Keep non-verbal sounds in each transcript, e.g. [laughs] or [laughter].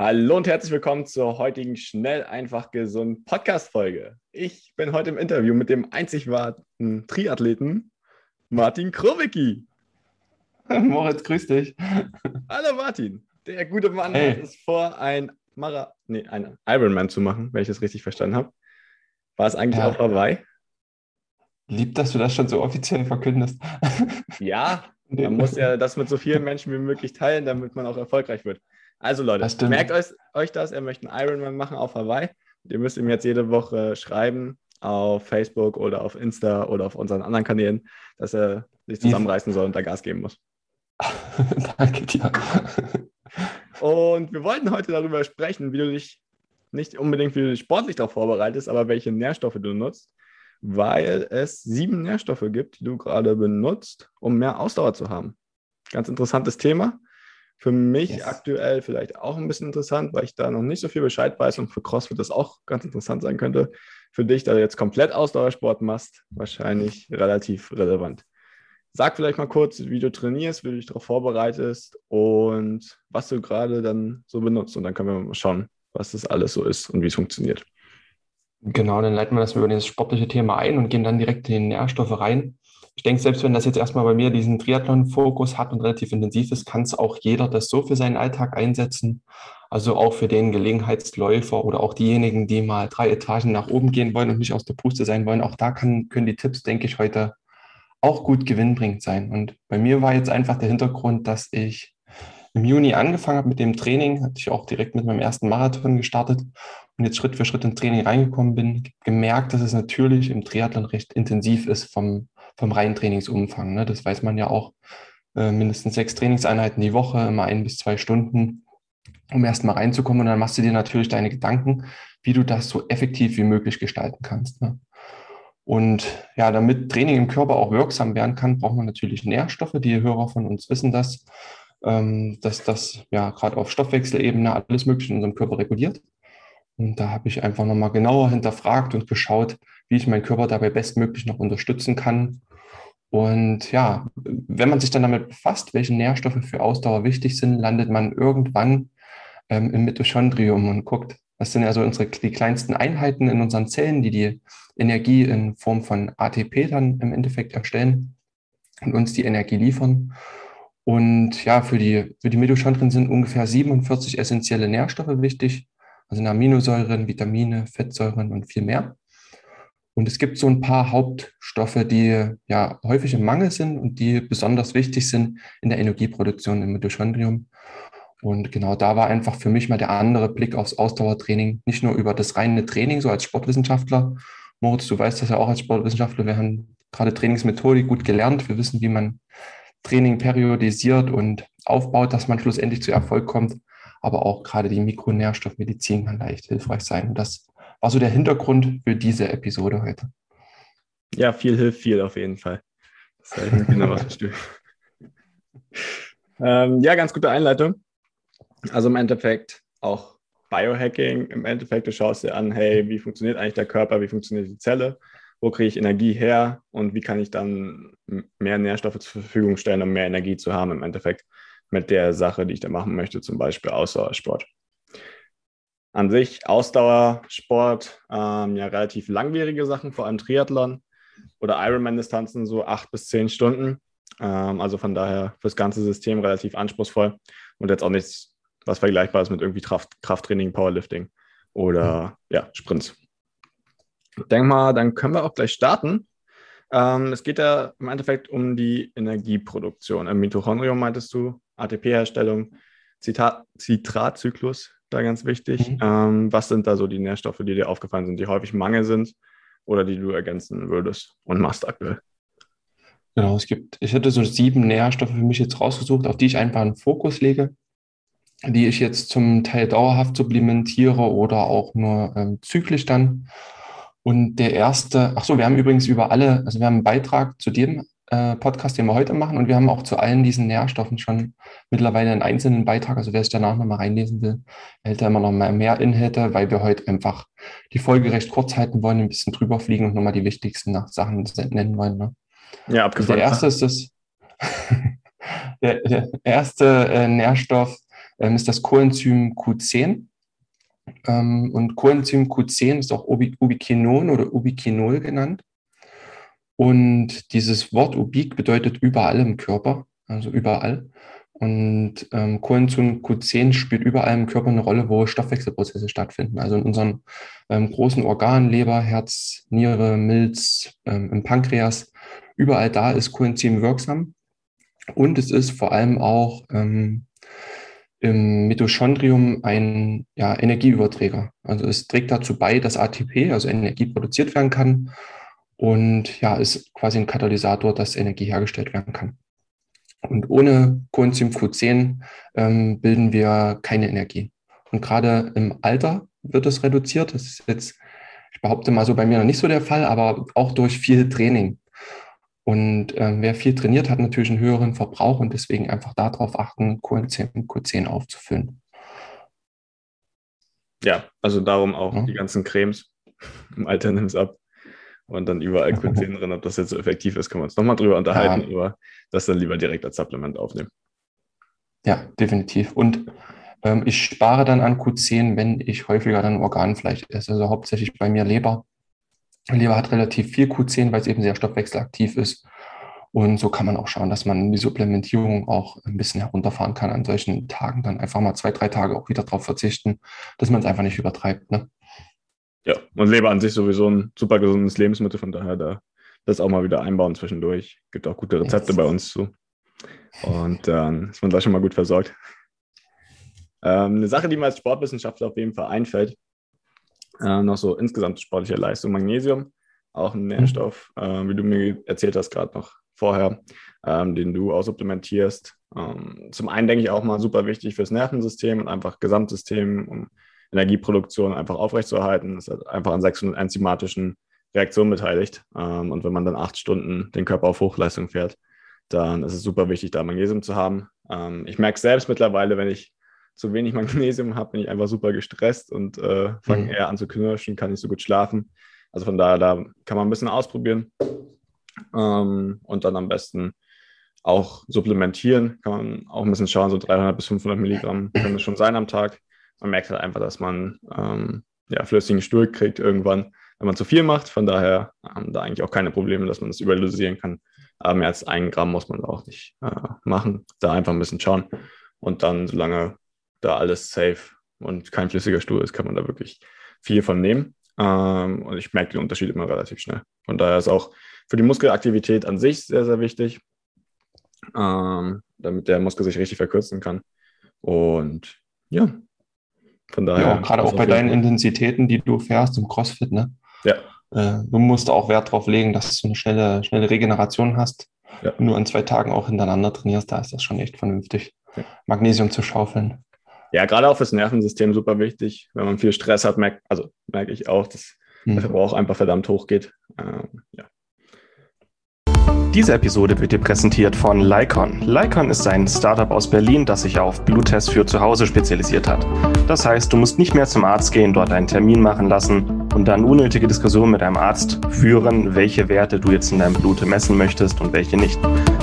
Hallo und herzlich willkommen zur heutigen Schnell, einfach, gesund Podcast-Folge. Ich bin heute im Interview mit dem einzig wahren Triathleten Martin Krowicki. [laughs] Moritz, grüß dich. [laughs] Hallo Martin. Der gute Mann hey. hat es vor, ein, Mara nee, ein Ironman zu machen, wenn ich das richtig verstanden habe. War es eigentlich ja. auch dabei? Lieb, dass du das schon so offiziell verkündest. Ja, [laughs] man muss ja das mit so vielen Menschen wie möglich teilen, damit man auch erfolgreich wird. Also Leute, merkt euch, euch das, er möchte einen Ironman machen auf Hawaii. Ihr müsst ihm jetzt jede Woche schreiben auf Facebook oder auf Insta oder auf unseren anderen Kanälen, dass er sich zusammenreißen soll und da Gas geben muss. [laughs] Danke dir. und wir wollten heute darüber sprechen, wie du dich nicht unbedingt wie du dich sportlich darauf vorbereitest, aber welche Nährstoffe du nutzt, weil es sieben Nährstoffe gibt, die du gerade benutzt, um mehr Ausdauer zu haben. Ganz interessantes Thema. Für mich yes. aktuell vielleicht auch ein bisschen interessant, weil ich da noch nicht so viel Bescheid weiß und für CrossFit das auch ganz interessant sein könnte. Für dich, da du jetzt komplett Ausdauersport machst, wahrscheinlich relativ relevant. Sag vielleicht mal kurz, wie du trainierst, wie du dich darauf vorbereitest und was du gerade dann so benutzt. Und dann können wir mal schauen, was das alles so ist und wie es funktioniert. Genau, dann leiten wir das über das sportliche Thema ein und gehen dann direkt in die Nährstoffe rein ich denke, selbst wenn das jetzt erstmal bei mir diesen Triathlon-Fokus hat und relativ intensiv ist, kann es auch jeder das so für seinen Alltag einsetzen. Also auch für den Gelegenheitsläufer oder auch diejenigen, die mal drei Etagen nach oben gehen wollen und nicht aus der Puste sein wollen. Auch da kann, können die Tipps, denke ich, heute auch gut gewinnbringend sein. Und bei mir war jetzt einfach der Hintergrund, dass ich im Juni angefangen habe mit dem Training, hatte ich auch direkt mit meinem ersten Marathon gestartet und jetzt Schritt für Schritt ins Training reingekommen bin, gemerkt, dass es natürlich im Triathlon recht intensiv ist vom vom reinen Trainingsumfang. Ne? Das weiß man ja auch. Äh, mindestens sechs Trainingseinheiten die Woche, immer ein bis zwei Stunden, um erstmal reinzukommen. Und dann machst du dir natürlich deine Gedanken, wie du das so effektiv wie möglich gestalten kannst. Ne? Und ja, damit Training im Körper auch wirksam werden kann, braucht man natürlich Nährstoffe. Die Hörer von uns wissen das, ähm, dass das ja gerade auf Stoffwechselebene alles Mögliche in unserem Körper reguliert. Und da habe ich einfach nochmal genauer hinterfragt und geschaut, wie ich meinen Körper dabei bestmöglich noch unterstützen kann und ja, wenn man sich dann damit befasst, welche Nährstoffe für Ausdauer wichtig sind, landet man irgendwann ähm, im Mitochondrium und guckt, was sind also unsere, die kleinsten Einheiten in unseren Zellen, die die Energie in Form von ATP dann im Endeffekt erstellen und uns die Energie liefern. Und ja, für die, für die Mitochondrien sind ungefähr 47 essentielle Nährstoffe wichtig, also Aminosäuren, Vitamine, Fettsäuren und viel mehr. Und es gibt so ein paar Hauptstoffe, die ja häufig im Mangel sind und die besonders wichtig sind in der Energieproduktion im Mitochondrium. Und genau da war einfach für mich mal der andere Blick aufs Ausdauertraining, nicht nur über das reine Training, so als Sportwissenschaftler. Moritz, du weißt das ja auch als Sportwissenschaftler, wir haben gerade Trainingsmethodik gut gelernt. Wir wissen, wie man Training periodisiert und aufbaut, dass man schlussendlich zu Erfolg kommt. Aber auch gerade die Mikronährstoffmedizin kann leicht hilfreich sein. Und das war so der Hintergrund für diese Episode heute. Ja, viel hilft viel auf jeden Fall. Das ist genau was [laughs] ähm, Ja, ganz gute Einleitung. Also im Endeffekt auch Biohacking. Im Endeffekt, du schaust dir an, hey, wie funktioniert eigentlich der Körper, wie funktioniert die Zelle, wo kriege ich Energie her und wie kann ich dann mehr Nährstoffe zur Verfügung stellen, um mehr Energie zu haben im Endeffekt mit der Sache, die ich da machen möchte, zum Beispiel Ausdauersport an sich Ausdauersport, ähm, ja relativ langwierige Sachen, vor allem Triathlon oder Ironman-Distanzen, so acht bis zehn Stunden. Ähm, also von daher fürs ganze System relativ anspruchsvoll und jetzt auch nichts, was vergleichbar ist mit irgendwie Kraft, Krafttraining, Powerlifting oder ja, Sprints. Ich denke mal, dann können wir auch gleich starten. Ähm, es geht ja im Endeffekt um die Energieproduktion. Im Mitochondrium meintest du, ATP-Herstellung, Zitratzyklus, da ganz wichtig. Mhm. Ähm, was sind da so die Nährstoffe, die dir aufgefallen sind, die häufig Mangel sind oder die du ergänzen würdest und machst aktuell? Genau, es gibt, ich hätte so sieben Nährstoffe für mich jetzt rausgesucht, auf die ich einfach einen Fokus lege. die ich jetzt zum Teil dauerhaft supplementiere oder auch nur ähm, zyklisch dann. Und der erste, ach so, wir haben übrigens über alle, also wir haben einen Beitrag zu dem äh, Podcast, den wir heute machen und wir haben auch zu allen diesen Nährstoffen schon mittlerweile einen einzelnen Beitrag. Also wer sich danach nochmal reinlesen will, erhält da immer noch mal mehr Inhalte, weil wir heute einfach die Folge recht kurz halten wollen, ein bisschen drüber fliegen und nochmal die wichtigsten Sachen nennen wollen. Ne? Ja, abgefahren. Also der erste ist das, [laughs] der, der, erste äh, Nährstoff ähm, ist das Coenzym Q10. Ähm, und Coenzym Q10 ist auch Ubiquinon oder Ubiquinol genannt. Und dieses Wort Ubik bedeutet überall im Körper, also überall. Und ähm, Coenzym Q10 spielt überall im Körper eine Rolle, wo Stoffwechselprozesse stattfinden. Also in unseren ähm, großen Organen, Leber, Herz, Niere, Milz, ähm, im Pankreas, überall da ist Coenzym wirksam. Und es ist vor allem auch ähm, im Mitochondrium ein ja, Energieüberträger. Also es trägt dazu bei, dass ATP, also Energie produziert werden kann und ja, ist quasi ein Katalysator, dass Energie hergestellt werden kann. Und ohne Coenzym Q10 ähm, bilden wir keine Energie. Und gerade im Alter wird es reduziert. Das ist jetzt, ich behaupte mal so bei mir noch nicht so der Fall, aber auch durch viel Training. Und ähm, wer viel trainiert, hat natürlich einen höheren Verbrauch und deswegen einfach darauf achten, Coenzym Q10 aufzufüllen. Ja, also darum auch ja. die ganzen Cremes. Im Alter nimmt es ab. Und dann überall [laughs] Q10 drin, ob das jetzt so effektiv ist, können wir uns nochmal drüber unterhalten, ja. aber das dann lieber direkt als Supplement aufnehmen. Ja, definitiv. Und ähm, ich spare dann an Q10, wenn ich häufiger dann Organfleisch esse, also hauptsächlich bei mir Leber Leber hat relativ viel Q10, weil es eben sehr stoffwechselaktiv ist. Und so kann man auch schauen, dass man die Supplementierung auch ein bisschen herunterfahren kann an solchen Tagen. Dann einfach mal zwei, drei Tage auch wieder darauf verzichten, dass man es einfach nicht übertreibt. Ne? Ja, und Leber an sich sowieso ein super gesundes Lebensmittel, von daher da das auch mal wieder einbauen zwischendurch. Gibt auch gute Rezepte bei uns zu. Und dann ist man da schon mal gut versorgt. Ähm, eine Sache, die mir als Sportwissenschaftler auf jeden Fall einfällt, äh, noch so insgesamt sportliche Leistung. Magnesium, auch ein Nährstoff, mhm. äh, wie du mir erzählt hast, gerade noch vorher, ähm, den du auch supplementierst. Ähm, zum einen denke ich auch mal super wichtig fürs Nervensystem und einfach Gesamtsystem, um Energieproduktion einfach aufrechtzuerhalten. Ist einfach an sechs enzymatischen Reaktionen beteiligt. Ähm, und wenn man dann acht Stunden den Körper auf Hochleistung fährt, dann ist es super wichtig, da Magnesium zu haben. Ähm, ich merke selbst mittlerweile, wenn ich zu wenig [laughs] Magnesium habe, bin ich einfach super gestresst und äh, fange mhm. eher an zu knirschen, kann nicht so gut schlafen. Also von daher, da kann man ein bisschen ausprobieren ähm, und dann am besten auch supplementieren. Kann man auch ein bisschen schauen, so 300 bis 500 Milligramm können es schon sein am Tag. Man merkt halt einfach, dass man ähm, ja, flüssigen Stuhl kriegt irgendwann, wenn man zu viel macht. Von daher haben da eigentlich auch keine Probleme, dass man das überdosieren kann. Aber mehr als ein Gramm muss man auch nicht äh, machen. Da einfach ein bisschen schauen. Und dann, solange da alles safe und kein flüssiger Stuhl ist, kann man da wirklich viel von nehmen. Ähm, und ich merke den Unterschied immer relativ schnell. Von daher ist auch für die Muskelaktivität an sich sehr, sehr wichtig, ähm, damit der Muskel sich richtig verkürzen kann. Und ja, von daher. Ja, gerade auch bei deinen Intensitäten, die du fährst im CrossFit, ne? Ja. Äh, du musst auch Wert darauf legen, dass du eine schnelle, schnelle Regeneration hast. Ja. Wenn du an zwei Tagen auch hintereinander trainierst, da ist das schon echt vernünftig, ja. Magnesium zu schaufeln. Ja, gerade auch fürs Nervensystem super wichtig. Wenn man viel Stress hat, merkt, also merke ich auch, dass mhm. der Verbrauch einfach verdammt hoch geht. Ähm, ja. Diese Episode wird dir präsentiert von Lycon. Lycon ist ein Startup aus Berlin, das sich auf Bluttests für zu Hause spezialisiert hat. Das heißt, du musst nicht mehr zum Arzt gehen, dort einen Termin machen lassen und dann unnötige Diskussionen mit deinem Arzt führen, welche Werte du jetzt in deinem Blut messen möchtest und welche nicht.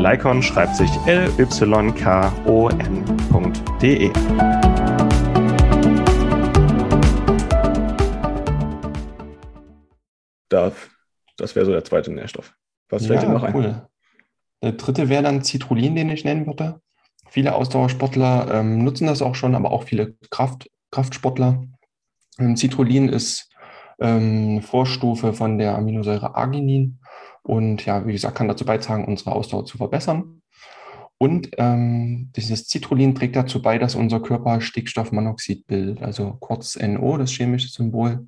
Lycon schreibt sich L-Y-K-O-N.de. Darf. Das wäre so der zweite Nährstoff. Was fällt ja, dir noch ein? Cool. Der dritte wäre dann Citrullin, den ich nennen würde. Viele Ausdauersportler ähm, nutzen das auch schon, aber auch viele Kraft, Kraftsportler. Ähm, Citrullin ist ähm, eine Vorstufe von der Aminosäure Arginin und ja, wie gesagt, kann dazu beitragen, unsere Ausdauer zu verbessern. Und ähm, dieses Citrullin trägt dazu bei, dass unser Körper Stickstoffmonoxid bildet, also kurz NO, das chemische Symbol.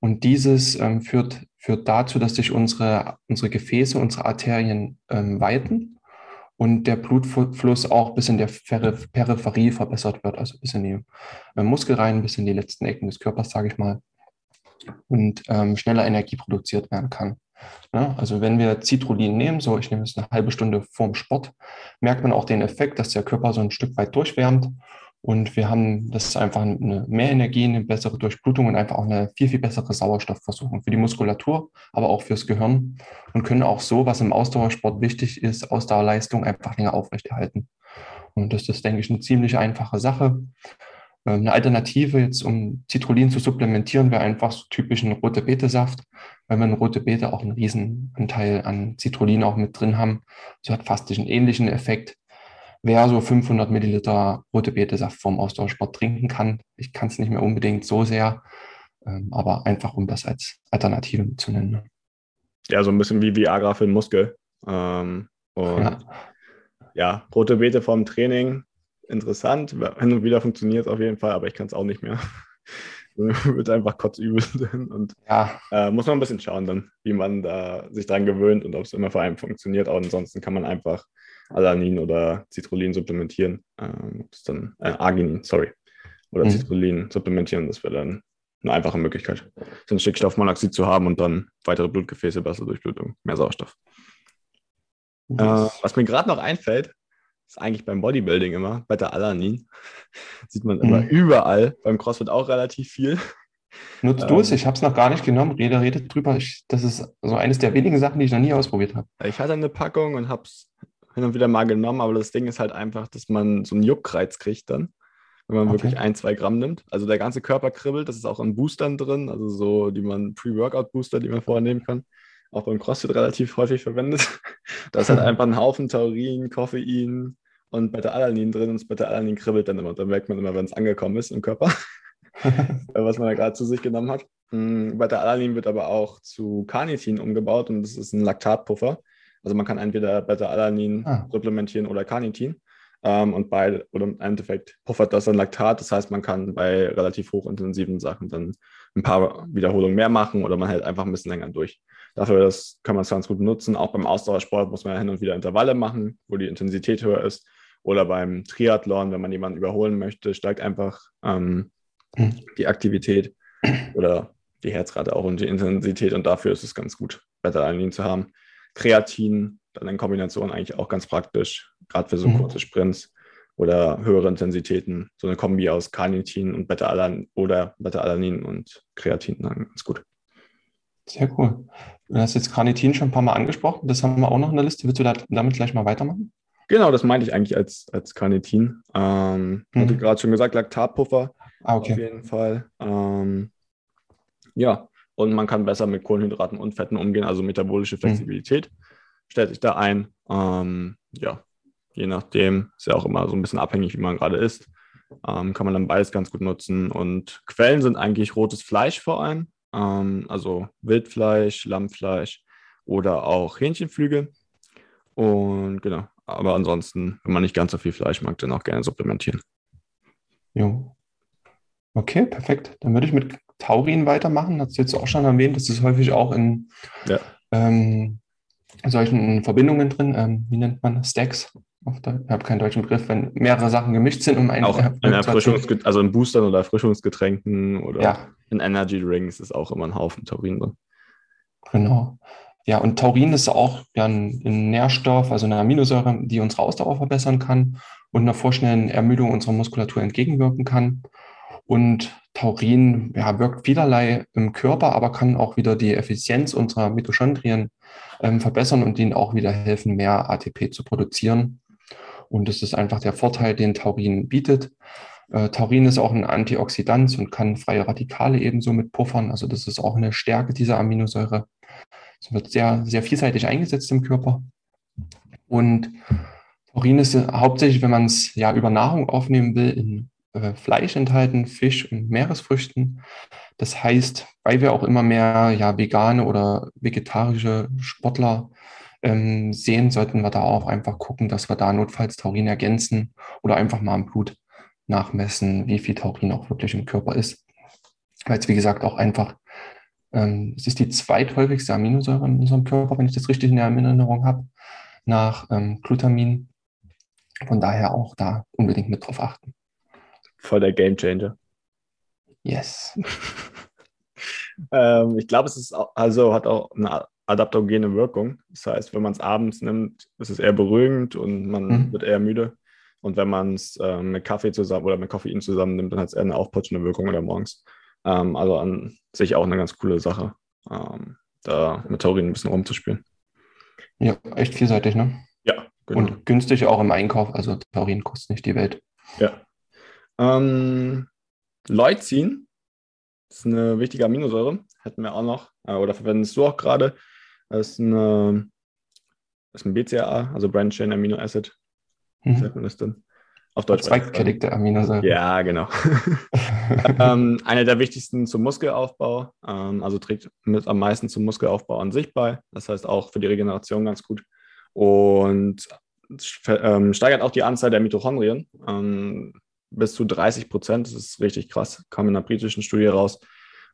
Und dieses ähm, führt, führt dazu, dass sich unsere, unsere Gefäße, unsere Arterien ähm, weiten und der Blutfluss auch bis in der Peripherie verbessert wird, also bis in die äh, Muskelreihen, bis in die letzten Ecken des Körpers, sage ich mal, und ähm, schneller Energie produziert werden kann. Also wenn wir Citrullin nehmen, so ich nehme es eine halbe Stunde vorm Sport, merkt man auch den Effekt, dass der Körper so ein Stück weit durchwärmt und wir haben, das einfach eine mehr Energie, eine bessere Durchblutung und einfach auch eine viel, viel bessere Sauerstoffversorgung für die Muskulatur, aber auch fürs Gehirn und können auch so, was im Ausdauersport wichtig ist, Ausdauerleistung einfach länger aufrechterhalten. Und das ist, denke ich, eine ziemlich einfache Sache. Ähm, eine Alternative jetzt, um Citrullin zu supplementieren, wäre einfach so typisch ein rote Beete-Saft, weil wir in rote Beete auch einen riesen Anteil an Citrullin auch mit drin haben. So hat fast einen ähnlichen Effekt wer so 500 Milliliter rote Betesaft vom Ausdauersport trinken kann. Ich kann es nicht mehr unbedingt so sehr, ähm, aber einfach um das als Alternative zu nennen. Ja, so ein bisschen wie Viagra für den Muskel. Ähm, und ja. ja, rote Beete vom Training, interessant. Hin und wieder funktioniert es auf jeden Fall, aber ich kann es auch nicht mehr. [laughs] wird einfach kotzübel [laughs] und ja. äh, muss man ein bisschen schauen dann, wie man da sich dran gewöhnt und ob es immer vor allem funktioniert. Aber ansonsten kann man einfach Alanin oder Citrullin supplementieren. Ähm, dann äh, Arginin, sorry. Oder mhm. Citrullin supplementieren, das wäre dann eine einfache Möglichkeit, so ein Stickstoffmonoxid zu haben und dann weitere Blutgefäße, bessere Durchblutung, mehr Sauerstoff. Äh, was mir gerade noch einfällt, ist eigentlich beim Bodybuilding immer, bei der Alanin. [laughs] Sieht man immer mhm. überall, beim CrossFit auch relativ viel. Nutzt ähm, du es? Ich habe es noch gar nicht genommen. Rede, redet drüber. Ich, das ist so eines der wenigen Sachen, die ich noch nie ausprobiert habe. Ich hatte eine Packung und habe es hin und wieder mal genommen, aber das Ding ist halt einfach, dass man so einen Juckreiz kriegt dann, wenn man okay. wirklich ein, zwei Gramm nimmt. Also der ganze Körper kribbelt, das ist auch in Boostern drin, also so, die man Pre-Workout-Booster, die man vorher nehmen kann, auch beim CrossFit relativ häufig verwendet. [laughs] da ist halt einfach ein Haufen Taurin, Koffein und Beta-Alanin drin und das Beta-Alanin kribbelt dann immer. Dann merkt man immer, wenn es angekommen ist im Körper, [laughs] was man da gerade zu sich genommen hat. Hm, Beta-Alanin wird aber auch zu Carnitin umgebaut und das ist ein Laktatpuffer. Also man kann entweder Beta-Alanin ah. supplementieren oder Carnitin. Ähm, und bei, oder im Endeffekt puffert das dann Laktat. Das heißt, man kann bei relativ hochintensiven Sachen dann ein paar Wiederholungen mehr machen oder man hält einfach ein bisschen länger durch. Dafür das kann man es ganz gut nutzen. Auch beim Ausdauersport muss man hin und wieder Intervalle machen, wo die Intensität höher ist. Oder beim Triathlon, wenn man jemanden überholen möchte, steigt einfach ähm, hm. die Aktivität oder die Herzrate auch und die Intensität. Und dafür ist es ganz gut, Beta-Alanin zu haben. Kreatin dann in Kombination eigentlich auch ganz praktisch, gerade für so mhm. kurze Sprints oder höhere Intensitäten. So eine Kombi aus Carnitin und Beta-Alanin oder Beta-Alanin und Kreatin dann ganz gut. Sehr cool. Du hast jetzt Carnitin schon ein paar Mal angesprochen. Das haben wir auch noch in der Liste. Willst du damit gleich mal weitermachen? Genau, das meinte ich eigentlich als, als Carnitin. Ähm, mhm. Hatte gerade schon gesagt, Laktatpuffer ah, okay. auf jeden Fall. Ähm, ja, und man kann besser mit Kohlenhydraten und Fetten umgehen, also metabolische mhm. Flexibilität mhm. stellt sich da ein. Ähm, ja, je nachdem, ist ja auch immer so ein bisschen abhängig, wie man gerade isst. Ähm, kann man dann beides ganz gut nutzen. Und Quellen sind eigentlich rotes Fleisch vor allem, ähm, also Wildfleisch, Lammfleisch oder auch Hähnchenflügel. Und genau, aber ansonsten, wenn man nicht ganz so viel Fleisch mag, dann auch gerne supplementieren. Jo. Okay, perfekt. Dann würde ich mit Taurin weitermachen. Hast du jetzt auch schon erwähnt, das ist häufig auch in ja. ähm, solchen Verbindungen drin. Ähm, wie nennt man Stacks? Ich habe keinen deutschen Begriff, wenn mehrere Sachen gemischt sind, um einen auch in Erfrischungsget also in Boostern oder Erfrischungsgetränken oder ja. in Energy Drinks ist auch immer ein Haufen Taurin drin. Genau. Ja, und Taurin ist auch ja, ein, ein Nährstoff, also eine Aminosäure, die unsere Ausdauer verbessern kann und einer vorschnellen Ermüdung unserer Muskulatur entgegenwirken kann. Und Taurin ja, wirkt vielerlei im Körper, aber kann auch wieder die Effizienz unserer Mitochondrien ähm, verbessern und ihnen auch wieder helfen, mehr ATP zu produzieren. Und das ist einfach der Vorteil, den Taurin bietet. Äh, Taurin ist auch ein Antioxidant und kann freie Radikale ebenso mit puffern. Also das ist auch eine Stärke dieser Aminosäure. Es wird sehr, sehr vielseitig eingesetzt im Körper. Und Taurin ist hauptsächlich, wenn man es ja über Nahrung aufnehmen will, in äh, Fleisch enthalten, Fisch und Meeresfrüchten. Das heißt, weil wir auch immer mehr ja, vegane oder vegetarische Sportler ähm, sehen, sollten wir da auch einfach gucken, dass wir da notfalls Taurin ergänzen oder einfach mal im Blut nachmessen, wie viel Taurin auch wirklich im Körper ist. Weil es, wie gesagt, auch einfach, ähm, es ist die zweithäufigste Aminosäure in unserem Körper, wenn ich das richtig in der Erinnerung habe, nach ähm, Glutamin. Von daher auch da unbedingt mit drauf achten. Voll der Game Changer. Yes. [laughs] ähm, ich glaube, es ist auch, also hat auch eine adaptogene Wirkung. Das heißt, wenn man es abends nimmt, ist es eher beruhigend und man mhm. wird eher müde. Und wenn man es äh, mit Kaffee zusammen oder mit Koffein zusammen nimmt, dann hat es eher eine aufputschende Wirkung oder morgens. Ähm, also an sich auch eine ganz coole Sache, ähm, da mit Taurin ein bisschen rumzuspielen. Ja, echt vielseitig, ne? Ja, genau. Und günstig auch im Einkauf. Also Taurin kostet nicht die Welt. Ja. Ähm, Leucin ist eine wichtige Aminosäure. Hätten wir auch noch, äh, oder verwendest du auch gerade. Das ist, eine, ist ein BCAA, also Branch Chain Amino Acid. Mhm. Sagt man das denn? Auf Deutsch. Zweitkettigte Aminosäure. Ja, genau. [laughs] ähm, eine der wichtigsten zum Muskelaufbau, ähm, also trägt mit am meisten zum Muskelaufbau an sich bei. Das heißt auch für die Regeneration ganz gut. Und ähm, steigert auch die Anzahl der Mitochondrien ähm, bis zu 30 Prozent. Das ist richtig krass. Kam in einer britischen Studie raus.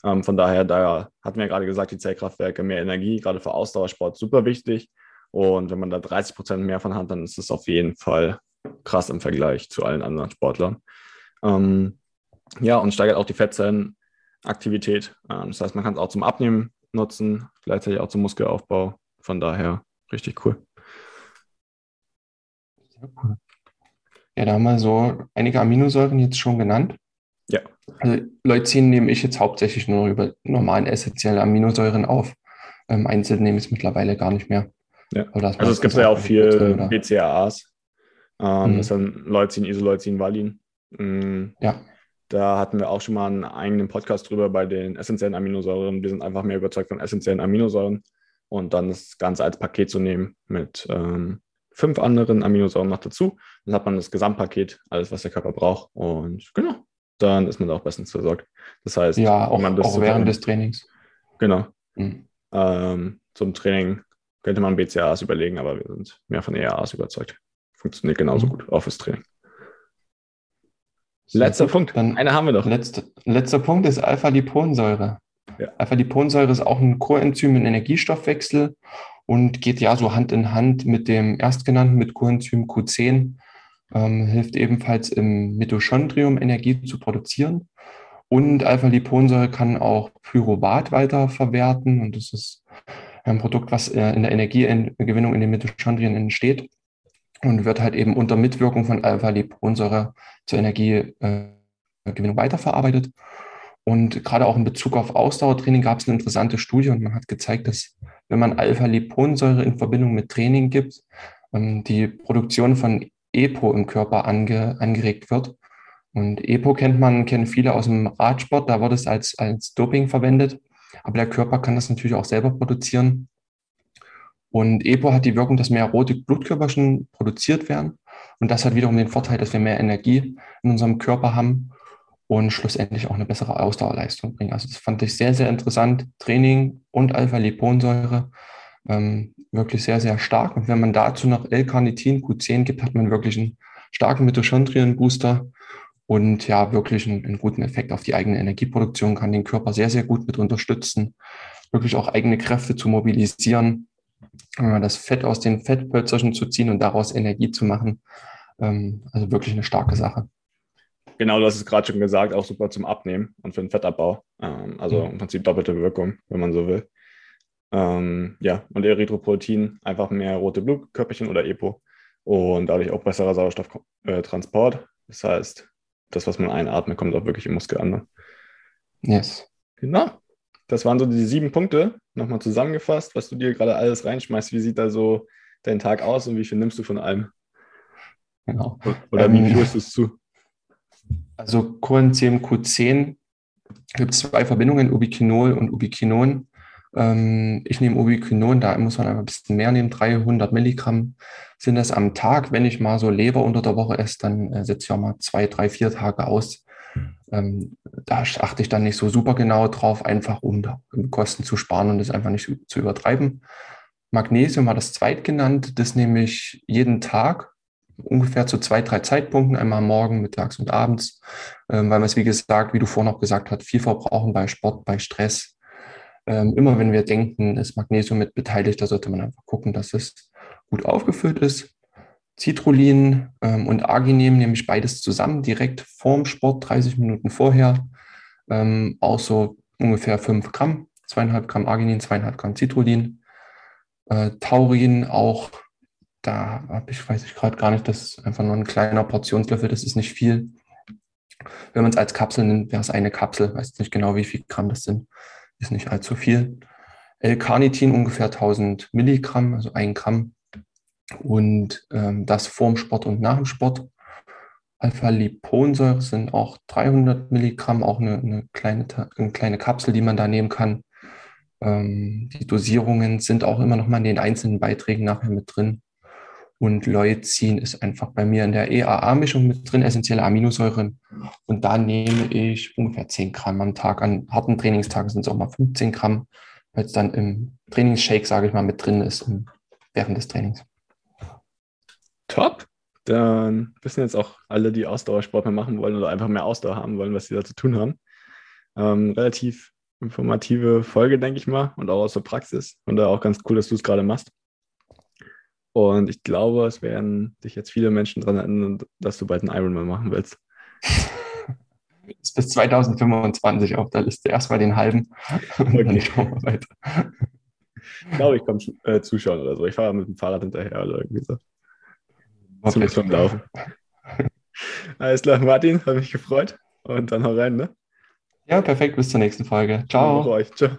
Ähm, von daher, da hatten wir ja gerade gesagt, die Zellkraftwerke, mehr Energie, gerade für Ausdauersport, super wichtig. Und wenn man da 30 Prozent mehr von hat, dann ist das auf jeden Fall krass im Vergleich zu allen anderen Sportlern. Ähm, ja, und steigert auch die Fettzellenaktivität. Ähm, das heißt, man kann es auch zum Abnehmen nutzen, gleichzeitig auch zum Muskelaufbau. Von daher richtig cool. Sehr cool. Ja, da haben wir so einige Aminosäuren jetzt schon genannt. Ja. Also Leucin nehme ich jetzt hauptsächlich nur über normalen essentielle Aminosäuren auf. Ähm, einzeln nehme ich es mittlerweile gar nicht mehr. Ja. Also es gibt ja auch viel BCAAs. Ähm, mhm. Das dann Leucin, Isoleucin, Valin. Mhm. Ja. Da hatten wir auch schon mal einen eigenen Podcast drüber bei den essentiellen Aminosäuren. Wir sind einfach mehr überzeugt von essentiellen Aminosäuren und dann das Ganze als Paket zu nehmen mit ähm, fünf anderen Aminosäuren noch dazu. Dann hat man das Gesamtpaket, alles, was der Körper braucht. Und genau, dann ist man auch bestens versorgt. Das heißt, ja, auch, auch während des Trainings. Genau. Mhm. Ähm, zum Training könnte man BCAAs überlegen, aber wir sind mehr von EAAs überzeugt. Funktioniert genauso mhm. gut, auch fürs Training. Letzter gut. Punkt. Dann Eine haben wir doch. Letzter, letzter Punkt ist Alpha-Liponsäure. Ja. Alpha-Liponsäure ist auch ein Coenzym im Energiestoffwechsel und geht ja so Hand in Hand mit dem erstgenannten, mit Coenzym Q10, ähm, hilft ebenfalls im Mitochondrium Energie zu produzieren. Und Alpha-Liponsäure kann auch Pyruvat weiterverwerten und das ist ein Produkt, was äh, in der Energiegewinnung in den Mitochondrien entsteht und wird halt eben unter Mitwirkung von Alpha-Liponsäure zur Energiegewinnung weiterverarbeitet. Und gerade auch in Bezug auf Ausdauertraining gab es eine interessante Studie und man hat gezeigt, dass wenn man Alpha-Liponsäure in Verbindung mit Training gibt, ähm, die Produktion von EPO im Körper ange, angeregt wird. Und EPO kennt man, kennen viele aus dem Radsport, da wird es als, als Doping verwendet. Aber der Körper kann das natürlich auch selber produzieren. Und EPO hat die Wirkung, dass mehr rote Blutkörperchen produziert werden. Und das hat wiederum den Vorteil, dass wir mehr Energie in unserem Körper haben und schlussendlich auch eine bessere Ausdauerleistung bringen. Also das fand ich sehr, sehr interessant. Training und Alpha-Liponsäure ähm, wirklich sehr, sehr stark. Und wenn man dazu noch L-Carnitin Q10 gibt, hat man wirklich einen starken Mitochondrien-Booster und ja, wirklich einen, einen, guten Effekt auf die eigene Energieproduktion, kann den Körper sehr, sehr gut mit unterstützen, wirklich auch eigene Kräfte zu mobilisieren. äh, das Fett aus den Fettpölzerchen zu ziehen und daraus Energie zu machen. Ähm, also wirklich eine starke Sache. Genau, du hast es gerade schon gesagt, auch super zum Abnehmen und für den Fettabbau. Ähm, also im Prinzip doppelte Wirkung, wenn man so will. Ähm, ja, und Erythropoetin, einfach mehr rote Blutkörperchen oder EPO und dadurch auch besserer Sauerstofftransport. Das heißt, das, was man einatmet, kommt auch wirklich im Muskel an. Ne? Yes. Genau. Das waren so die sieben Punkte. Nochmal zusammengefasst, was du dir gerade alles reinschmeißt. Wie sieht da so dein Tag aus und wie viel nimmst du von allem? Genau. Oder ähm, wie führst du es zu? Also Coenzym Q10 gibt es zwei Verbindungen, Ubiquinol und Ubiquinon. Ähm, ich nehme Ubiquinon, da muss man einfach ein bisschen mehr nehmen, 300 Milligramm sind das am Tag. Wenn ich mal so Leber unter der Woche esse, dann äh, setze ich auch mal zwei, drei, vier Tage aus. Ähm, da achte ich dann nicht so super genau drauf, einfach um Kosten zu sparen und das einfach nicht zu, zu übertreiben. Magnesium war das zweitgenannt, das nehme ich jeden Tag ungefähr zu zwei, drei Zeitpunkten, einmal morgen, mittags und abends, ähm, weil wir es, wie gesagt, wie du vorhin auch gesagt hast, viel verbrauchen bei Sport, bei Stress. Ähm, immer wenn wir denken, ist Magnesium mit beteiligt, da sollte man einfach gucken, dass es gut aufgefüllt ist. Citrullin ähm, und Arginin nehme ich beides zusammen, direkt vorm Sport, 30 Minuten vorher. Ähm, auch so ungefähr 5 Gramm, zweieinhalb Gramm Arginin, zweieinhalb Gramm Citrullin. Äh, Taurin auch da habe ich, weiß ich gerade gar nicht, das ist einfach nur ein kleiner Portionslöffel, das ist nicht viel. Wenn man es als Kapsel nimmt, wäre es eine Kapsel, weiß nicht genau, wie viel Gramm das sind, ist nicht allzu viel. L-Carnitin ungefähr 1000 Milligramm, also ein Gramm. Und ähm, das vorm Sport und nach dem Sport. Alpha-Liponsäure sind auch 300 Milligramm, auch eine, eine, kleine, eine kleine Kapsel, die man da nehmen kann. Ähm, die Dosierungen sind auch immer noch mal in den einzelnen Beiträgen nachher mit drin. Und Leucin ist einfach bei mir in der EAA-Mischung mit drin, essentielle Aminosäuren. Und da nehme ich ungefähr 10 Gramm am Tag. An harten Trainingstagen sind es auch mal 15 Gramm, weil es dann im Trainingsshake, sage ich mal, mit drin ist während des Trainings. Top. Dann wissen jetzt auch alle, die Ausdauersport mehr machen wollen oder einfach mehr Ausdauer haben wollen, was sie da zu tun haben. Ähm, relativ informative Folge, denke ich mal, und auch aus der Praxis. Und da auch ganz cool, dass du es gerade machst. Und ich glaube, es werden sich jetzt viele Menschen daran erinnern, dass du bald einen Ironman machen willst. [laughs] Ist bis 2025 auf der Liste. Erstmal den halben. Okay. Dann schauen wir weiter. Ich glaube, ich komme äh, zuschauen oder so. Ich fahre mit dem Fahrrad hinterher oder irgendwie so. Zum, zum Laufen. Alles klar, Martin, habe mich gefreut. Und dann hau rein, ne? Ja, perfekt. Bis zur nächsten Folge. Ciao. Ciao.